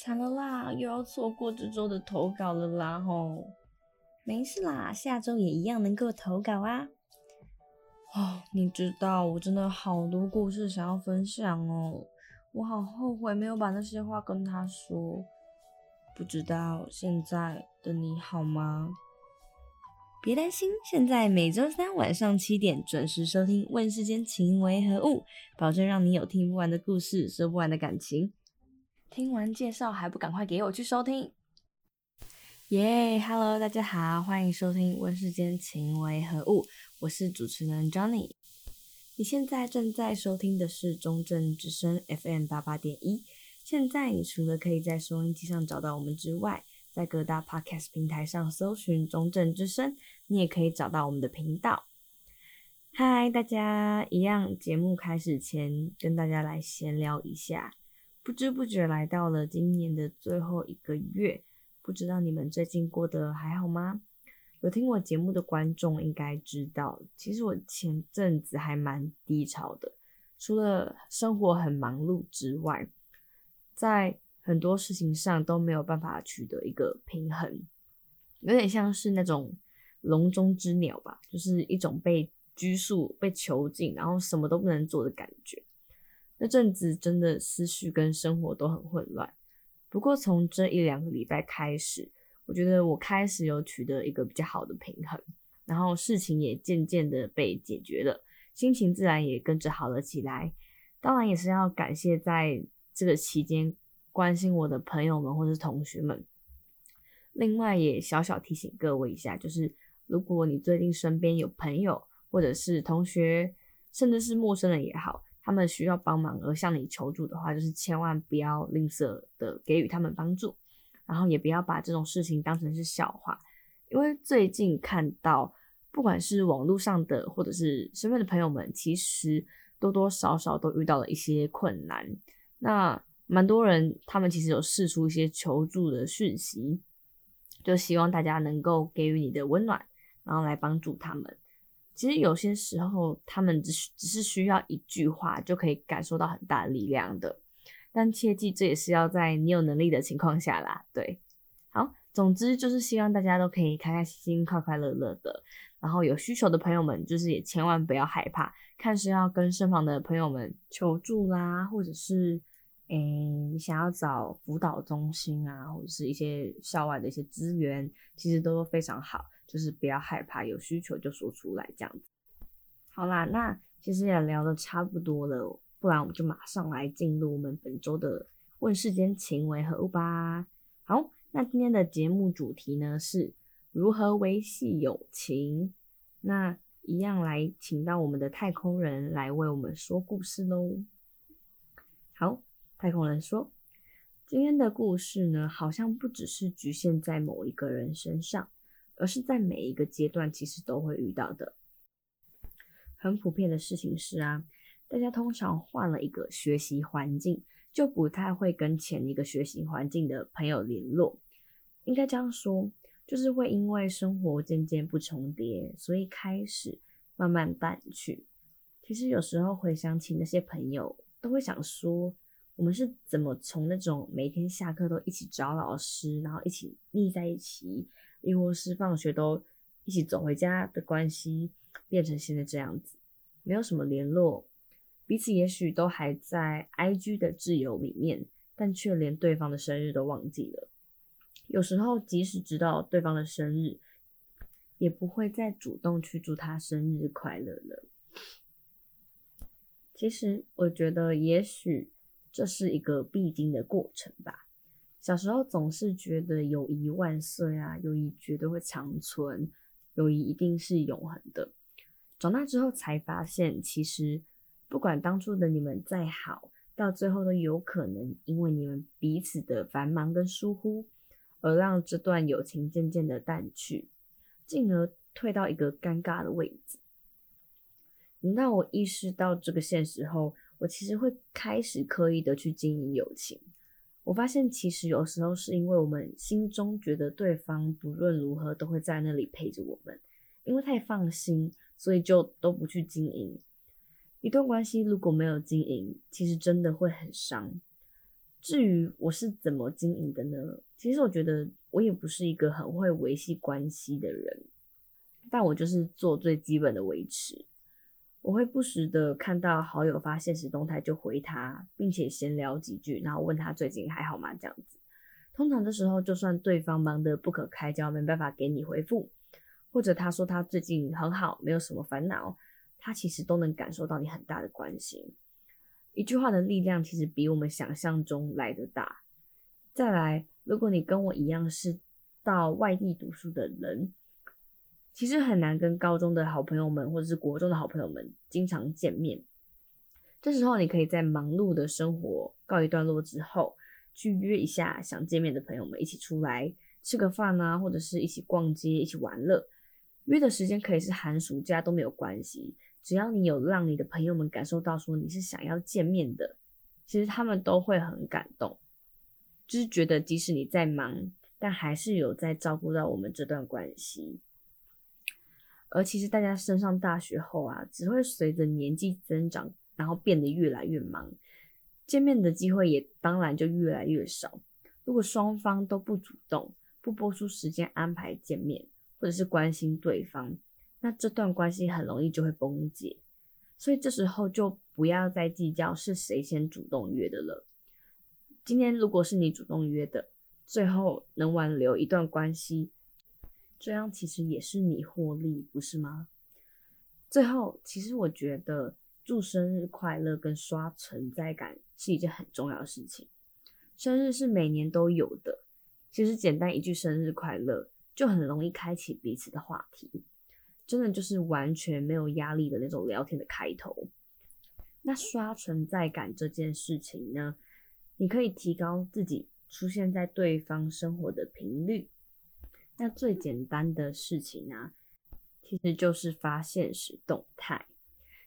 惨了啦，又要错过这周的投稿了啦吼！没事啦，下周也一样能够投稿啊。哦，你知道我真的好多故事想要分享哦，我好后悔没有把那些话跟他说。不知道现在的你好吗？别担心，现在每周三晚上七点准时收听《问世间情为何物》，保证让你有听不完的故事，说不完的感情。听完介绍还不赶快给我去收听？耶、yeah，Hello，大家好，欢迎收听《问世间情为何物》，我是主持人 Johnny。你现在正在收听的是中正之声 FM 八八点一。现在你除了可以在收音机上找到我们之外，在各大 Podcast 平台上搜寻中正之声，你也可以找到我们的频道。嗨，大家，一样节目开始前跟大家来闲聊一下。不知不觉来到了今年的最后一个月，不知道你们最近过得还好吗？有听我节目的观众应该知道，其实我前阵子还蛮低潮的，除了生活很忙碌之外。在很多事情上都没有办法取得一个平衡，有点像是那种笼中之鸟吧，就是一种被拘束、被囚禁，然后什么都不能做的感觉。那阵子真的思绪跟生活都很混乱。不过从这一两个礼拜开始，我觉得我开始有取得一个比较好的平衡，然后事情也渐渐的被解决了，心情自然也跟着好了起来。当然也是要感谢在。这个期间关心我的朋友们或是同学们，另外也小小提醒各位一下，就是如果你最近身边有朋友或者是同学，甚至是陌生人也好，他们需要帮忙而向你求助的话，就是千万不要吝啬的给予他们帮助，然后也不要把这种事情当成是笑话，因为最近看到不管是网络上的或者是身边的朋友们，其实多多少少都遇到了一些困难。那蛮多人，他们其实有试出一些求助的讯息，就希望大家能够给予你的温暖，然后来帮助他们。其实有些时候，他们只只是需要一句话就可以感受到很大的力量的。但切记，这也是要在你有能力的情况下啦。对，好，总之就是希望大家都可以开开心心、快快乐乐的。然后有需求的朋友们，就是也千万不要害怕，看是要跟身旁的朋友们求助啦，或者是。诶，你想要找辅导中心啊，或者是一些校外的一些资源，其实都非常好。就是不要害怕，有需求就说出来这样子。好啦，那其实也聊的差不多了，不然我们就马上来进入我们本周的问世间情为何物吧。好，那今天的节目主题呢，是如何维系友情。那一样来请到我们的太空人来为我们说故事喽。好。太空人说：“今天的故事呢，好像不只是局限在某一个人身上，而是在每一个阶段其实都会遇到的。很普遍的事情是啊，大家通常换了一个学习环境，就不太会跟前一个学习环境的朋友联络。应该这样说，就是会因为生活渐渐不重叠，所以开始慢慢淡去。其实有时候回想起那些朋友，都会想说。”我们是怎么从那种每天下课都一起找老师，然后一起腻在一起，亦或是放学都一起走回家的关系，变成现在这样子，没有什么联络，彼此也许都还在 IG 的挚友里面，但却连对方的生日都忘记了。有时候即使知道对方的生日，也不会再主动去祝他生日快乐了。其实我觉得，也许。这是一个必经的过程吧。小时候总是觉得友谊万岁啊，友谊绝对会长存，友谊一定是永恒的。长大之后才发现，其实不管当初的你们再好，到最后都有可能因为你们彼此的繁忙跟疏忽，而让这段友情渐渐的淡去，进而退到一个尴尬的位置。等到我意识到这个现实后，我其实会开始刻意的去经营友情。我发现，其实有时候是因为我们心中觉得对方不论如何都会在那里陪着我们，因为太放心，所以就都不去经营。一段关系如果没有经营，其实真的会很伤。至于我是怎么经营的呢？其实我觉得我也不是一个很会维系关系的人，但我就是做最基本的维持。我会不时的看到好友发现时动态就回他，并且闲聊几句，然后问他最近还好吗？这样子。通常这时候，就算对方忙得不可开交，没办法给你回复，或者他说他最近很好，没有什么烦恼，他其实都能感受到你很大的关心。一句话的力量其实比我们想象中来得大。再来，如果你跟我一样是到外地读书的人，其实很难跟高中的好朋友们或者是国中的好朋友们经常见面。这时候，你可以在忙碌的生活告一段落之后，去约一下想见面的朋友们一起出来吃个饭啊，或者是一起逛街、一起玩乐。约的时间可以是寒暑假都没有关系，只要你有让你的朋友们感受到说你是想要见面的，其实他们都会很感动，就是觉得即使你在忙，但还是有在照顾到我们这段关系。而其实大家升上大学后啊，只会随着年纪增长，然后变得越来越忙，见面的机会也当然就越来越少。如果双方都不主动，不拨出时间安排见面，或者是关心对方，那这段关系很容易就会崩解。所以这时候就不要再计较是谁先主动约的了。今天如果是你主动约的，最后能挽留一段关系。这样其实也是你获利，不是吗？最后，其实我觉得祝生日快乐跟刷存在感是一件很重要的事情。生日是每年都有的，其实简单一句生日快乐就很容易开启彼此的话题，真的就是完全没有压力的那种聊天的开头。那刷存在感这件事情呢，你可以提高自己出现在对方生活的频率。那最简单的事情啊，其实就是发现时动态，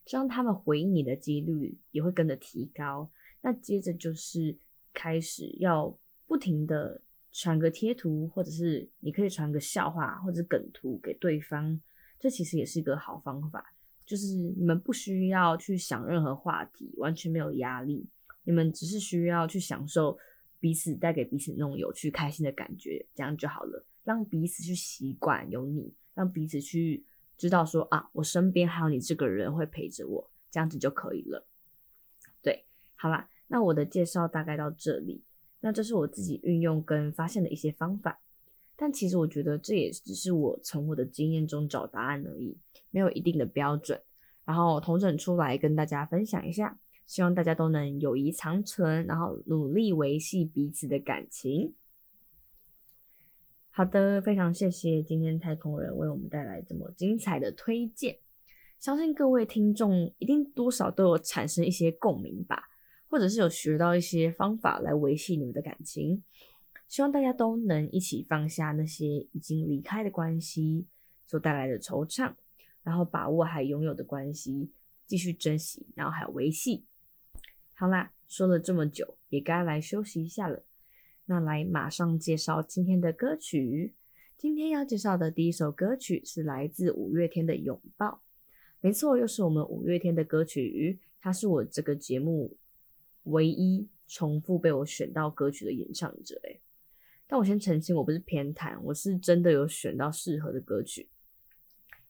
这样他们回应你的几率也会跟着提高。那接着就是开始要不停的传个贴图，或者是你可以传个笑话或者梗图给对方，这其实也是一个好方法。就是你们不需要去想任何话题，完全没有压力，你们只是需要去享受彼此带给彼此那种有趣开心的感觉，这样就好了。让彼此去习惯有你，让彼此去知道说啊，我身边还有你这个人会陪着我，这样子就可以了。对，好啦，那我的介绍大概到这里。那这是我自己运用跟发现的一些方法，但其实我觉得这也只是我从我的经验中找答案而已，没有一定的标准。然后统整出来跟大家分享一下，希望大家都能友谊长存，然后努力维系彼此的感情。好的，非常谢谢今天太空人为我们带来这么精彩的推荐，相信各位听众一定多少都有产生一些共鸣吧，或者是有学到一些方法来维系你们的感情。希望大家都能一起放下那些已经离开的关系所带来的惆怅，然后把握还拥有的关系，继续珍惜，然后还有维系。好啦，说了这么久，也该来休息一下了。那来马上介绍今天的歌曲。今天要介绍的第一首歌曲是来自五月天的《拥抱》。没错，又是我们五月天的歌曲。他是我这个节目唯一重复被我选到歌曲的演唱者。诶，但我先澄清，我不是偏袒，我是真的有选到适合的歌曲。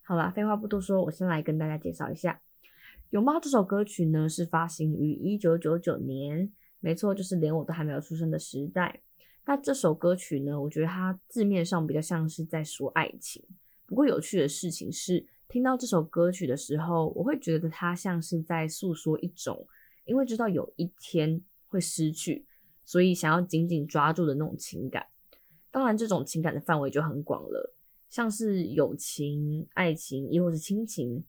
好啦，废话不多说，我先来跟大家介绍一下《拥抱》这首歌曲呢，是发行于一九九九年。没错，就是连我都还没有出生的时代。那这首歌曲呢，我觉得它字面上比较像是在说爱情。不过有趣的事情是，听到这首歌曲的时候，我会觉得它像是在诉说一种，因为知道有一天会失去，所以想要紧紧抓住的那种情感。当然，这种情感的范围就很广了，像是友情、爱情，亦或是亲情。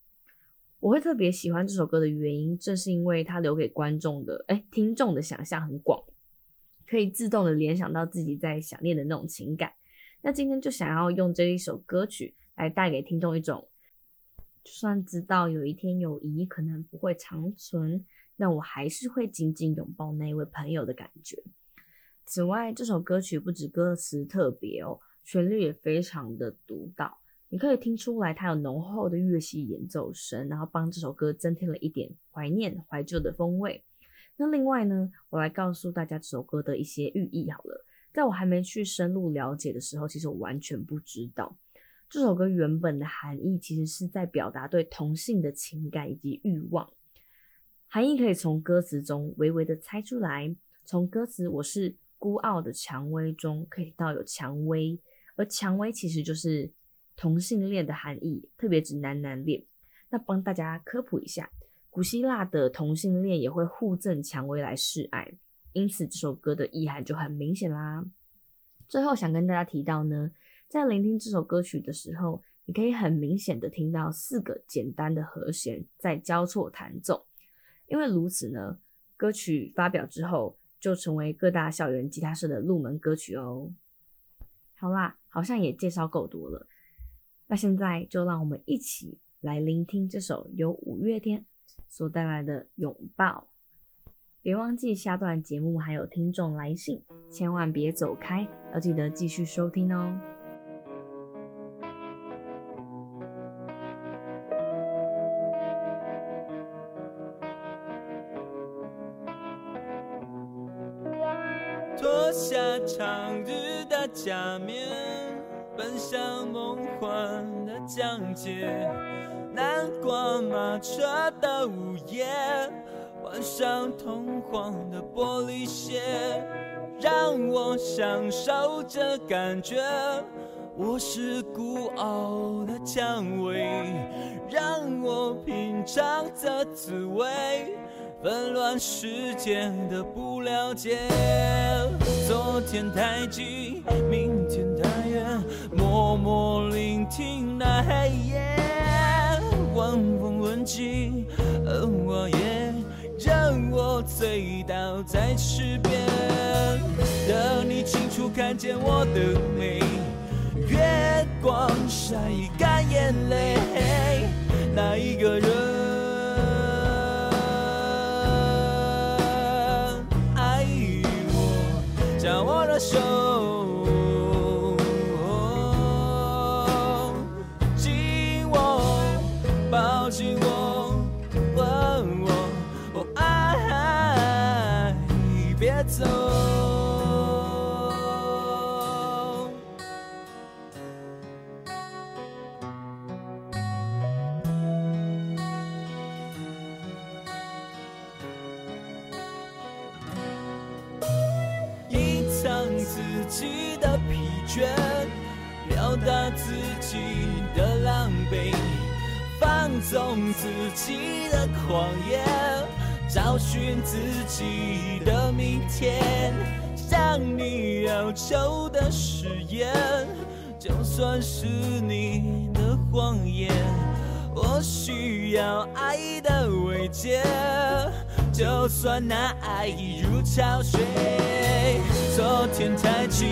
我会特别喜欢这首歌的原因，正是因为它留给观众的，哎，听众的想象很广，可以自动的联想到自己在想念的那种情感。那今天就想要用这一首歌曲来带给听众一种，就算知道有一天友谊可能不会长存，那我还是会紧紧拥抱那位朋友的感觉。此外，这首歌曲不止歌词特别哦，旋律也非常的独到。你可以听出来，它有浓厚的乐器演奏声，然后帮这首歌增添了一点怀念、怀旧的风味。那另外呢，我来告诉大家这首歌的一些寓意好了。在我还没去深入了解的时候，其实我完全不知道这首歌原本的含义，其实是在表达对同性的情感以及欲望。含义可以从歌词中微微的猜出来。从歌词“我是孤傲的蔷薇”中可以到有蔷薇，而蔷薇其实就是同性恋的含义，特别指男男恋。那帮大家科普一下，古希腊的同性恋也会互赠蔷薇来示爱。因此，这首歌的意涵就很明显啦。最后想跟大家提到呢，在聆听这首歌曲的时候，你可以很明显的听到四个简单的和弦在交错弹奏。因为如此呢，歌曲发表之后就成为各大校园吉他社的入门歌曲哦。好啦，好像也介绍够多了，那现在就让我们一起来聆听这首由五月天所带来的《拥抱》。别忘记下段节目还有听众来信，千万别走开，要记得继续收听哦。脱下长日的假面，奔向梦幻的疆界，南瓜马车的午夜。换上通黄的玻璃鞋，让我享受这感觉。我是孤傲的蔷薇，让我品尝这滋味。纷乱世界的不了解，昨天太近，明天，默默聆听那黑夜，晚风吻尽，而我也。让我醉倒在池边，等你清楚看见我的美，月光晒干眼泪，那一个人爱我，将我的手。算是你的谎言。我需要爱的慰藉，就算那爱已如潮水。昨天太近，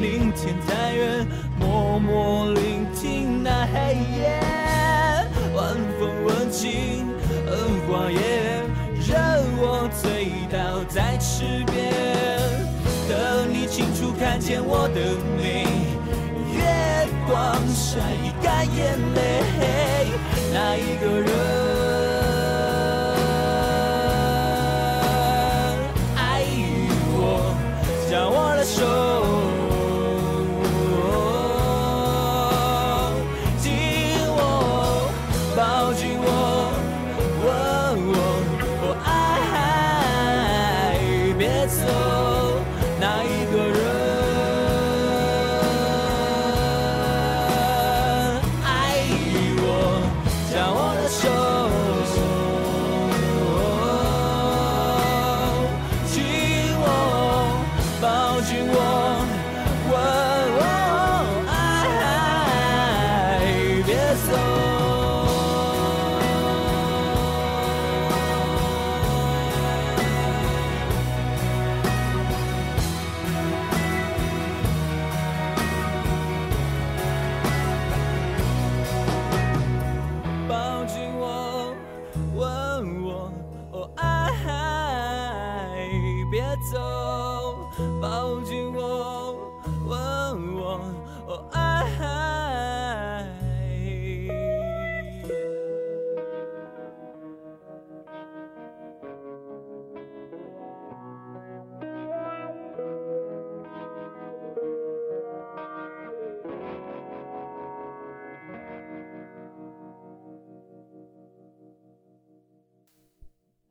明天太远，默默聆听那黑夜，晚风吻尽，荷花叶。任我醉倒在池边，等你清楚看见我的美，光晒干眼泪，那一个人。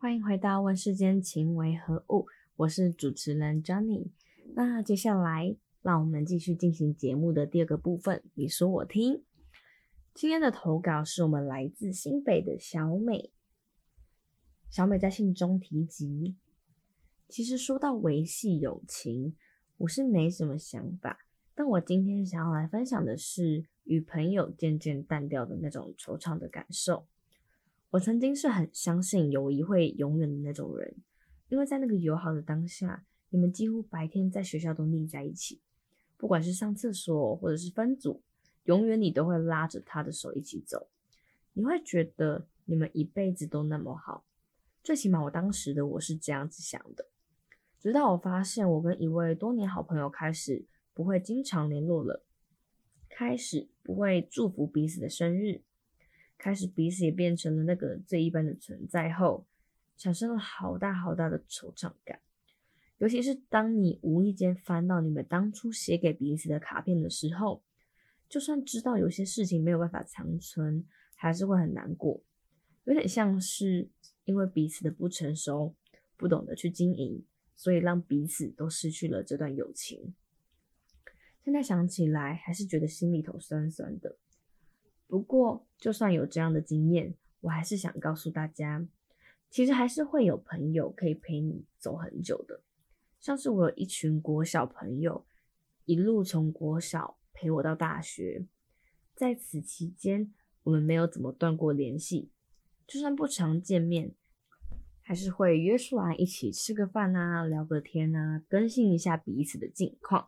欢迎回到《问世间情为何物》，我是主持人 Johnny。那接下来，让我们继续进行节目的第二个部分，你说我听。今天的投稿是我们来自新北的小美。小美在信中提及，其实说到维系友情，我是没什么想法，但我今天想要来分享的是与朋友渐渐淡掉的那种惆怅的感受。我曾经是很相信友谊会永远的那种人，因为在那个友好的当下，你们几乎白天在学校都腻在一起，不管是上厕所或者是分组，永远你都会拉着他的手一起走，你会觉得你们一辈子都那么好，最起码我当时的我是这样子想的。直到我发现我跟一位多年好朋友开始不会经常联络了，开始不会祝福彼此的生日。开始彼此也变成了那个最一般的存在后，产生了好大好大的惆怅感。尤其是当你无意间翻到你们当初写给彼此的卡片的时候，就算知道有些事情没有办法长存，还是会很难过。有点像是因为彼此的不成熟，不懂得去经营，所以让彼此都失去了这段友情。现在想起来，还是觉得心里头酸酸的。不过，就算有这样的经验，我还是想告诉大家，其实还是会有朋友可以陪你走很久的。像是我有一群国小朋友，一路从国小陪我到大学，在此期间，我们没有怎么断过联系，就算不常见面，还是会约出来一起吃个饭啊，聊个天啊，更新一下彼此的近况，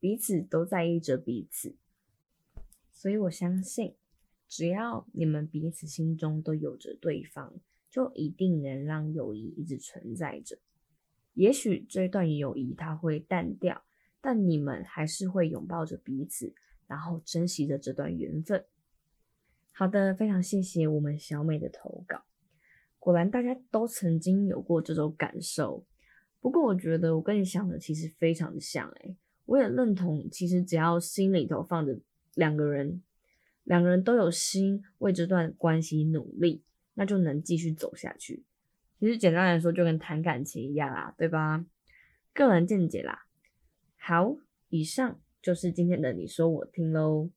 彼此都在意着彼此。所以我相信，只要你们彼此心中都有着对方，就一定能让友谊一直存在着。也许这段友谊它会淡掉，但你们还是会拥抱着彼此，然后珍惜着这段缘分。好的，非常谢谢我们小美的投稿。果然大家都曾经有过这种感受。不过我觉得我跟你想的其实非常的像，诶，我也认同，其实只要心里头放着。两个人，两个人都有心为这段关系努力，那就能继续走下去。其实简单来说，就跟谈感情一样啦，对吧？个人见解啦。好，以上就是今天的你说我听喽。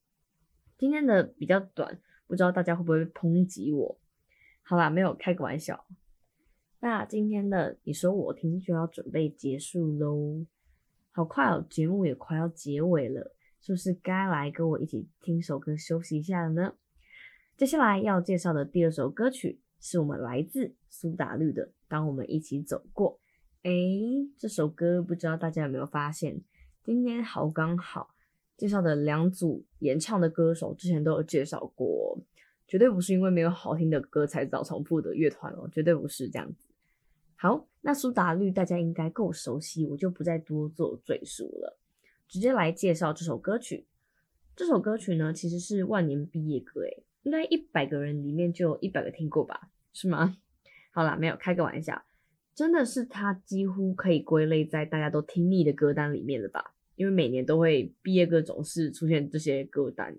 今天的比较短，不知道大家会不会抨击我？好啦，没有开个玩笑。那今天的你说我听就要准备结束喽。好快哦，节目也快要结尾了。是不是该来跟我一起听首歌休息一下了呢？接下来要介绍的第二首歌曲是我们来自苏打绿的《当我们一起走过》。诶，这首歌不知道大家有没有发现，今天好刚好介绍的两组演唱的歌手之前都有介绍过，绝对不是因为没有好听的歌才找重复的乐团哦，绝对不是这样子。好，那苏打绿大家应该够熟悉，我就不再多做赘述了。直接来介绍这首歌曲。这首歌曲呢，其实是万年毕业歌，诶，应该一百个人里面就有一百个听过吧？是吗？好啦，没有，开个玩笑，真的是它几乎可以归类在大家都听腻的歌单里面了吧？因为每年都会毕业歌总是出现这些歌单。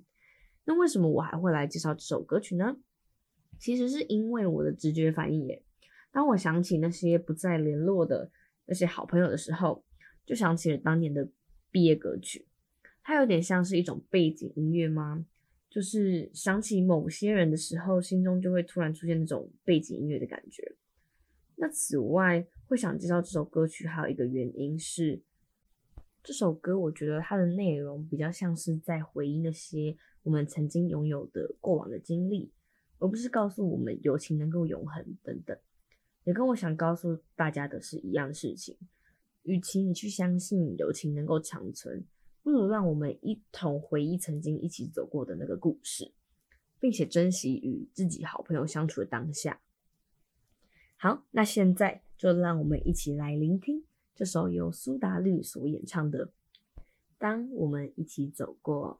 那为什么我还会来介绍这首歌曲呢？其实是因为我的直觉反应耶。当我想起那些不再联络的那些好朋友的时候，就想起了当年的。毕业歌曲，它有点像是一种背景音乐吗？就是想起某些人的时候，心中就会突然出现那种背景音乐的感觉。那此外，会想介绍这首歌曲，还有一个原因是，这首歌我觉得它的内容比较像是在回忆那些我们曾经拥有的过往的经历，而不是告诉我们友情能够永恒等等。也跟我想告诉大家的是一样的事情。与其你去相信友情能够长存，不如让我们一同回忆曾经一起走过的那个故事，并且珍惜与自己好朋友相处的当下。好，那现在就让我们一起来聆听这首由苏打绿所演唱的《当我们一起走过》。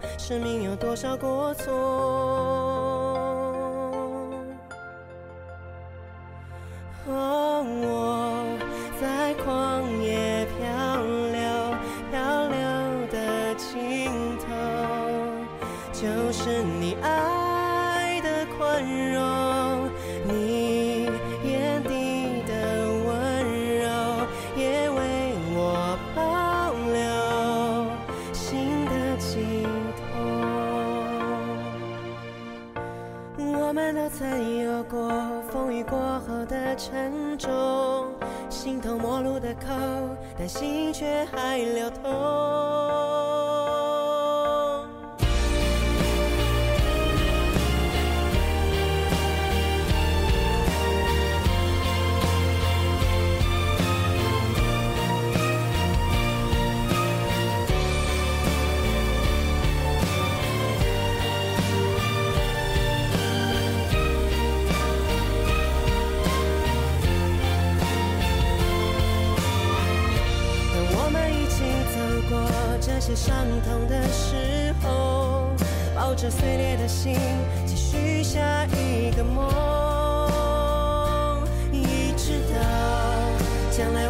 生命有多少过错。哦，我沉重，形同陌路的口，但心却还流通。些伤痛的时候，抱着碎裂的心，继续下一个梦，一直到将来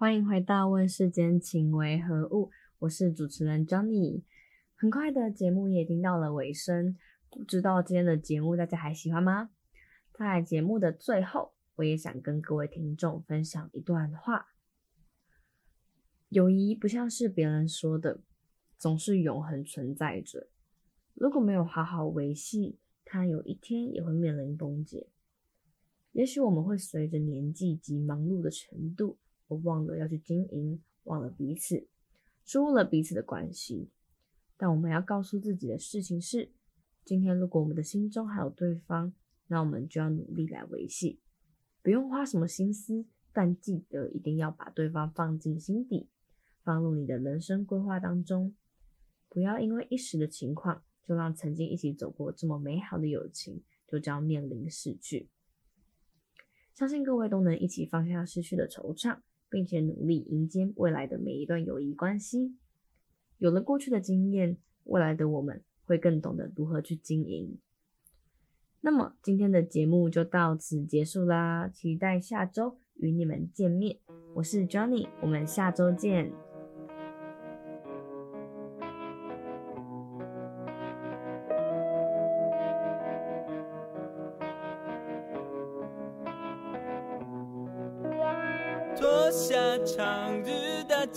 欢迎回到《问世间情为何物》，我是主持人 Johnny。很快的节目也已经到了尾声，不知道今天的节目大家还喜欢吗？在节目的最后，我也想跟各位听众分享一段话：友谊不像是别人说的，总是永恒存在着。如果没有好好维系，它有一天也会面临崩解。也许我们会随着年纪及忙碌的程度。我忘了要去经营，忘了彼此，疏了彼此的关系。但我们要告诉自己的事情是：今天如果我们的心中还有对方，那我们就要努力来维系。不用花什么心思，但记得一定要把对方放进心底，放入你的人生规划当中。不要因为一时的情况，就让曾经一起走过这么美好的友情就这样面临失去。相信各位都能一起放下失去的惆怅，并且努力迎接未来的每一段友谊关系。有了过去的经验，未来的我们会更懂得如何去经营。那么今天的节目就到此结束啦，期待下周与你们见面。我是 Johnny，我们下周见。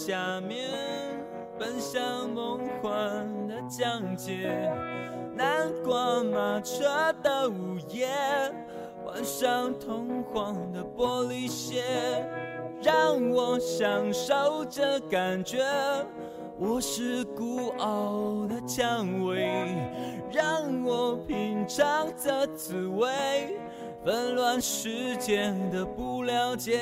下面，奔向梦幻的疆界。南瓜马车的午夜，换上通黄的玻璃鞋，让我享受这感觉。我是孤傲的蔷薇，让我品尝这滋味。纷乱世间的不了解，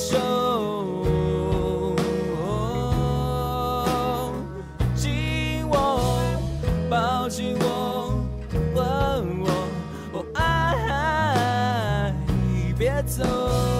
手紧握，抱紧我，吻我。爱，别走。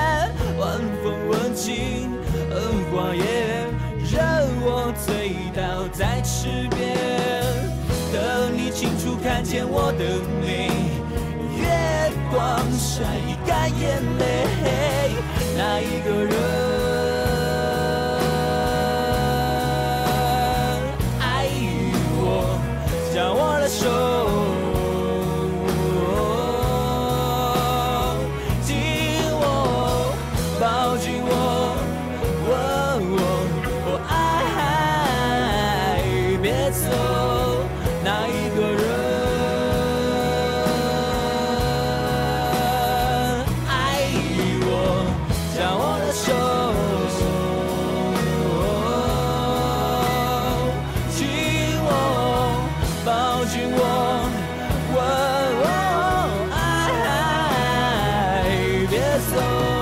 晚风吻尽，荷花叶，任我醉倒在池边。等你清楚看见我的美。月光晒干眼泪，那一个人别走，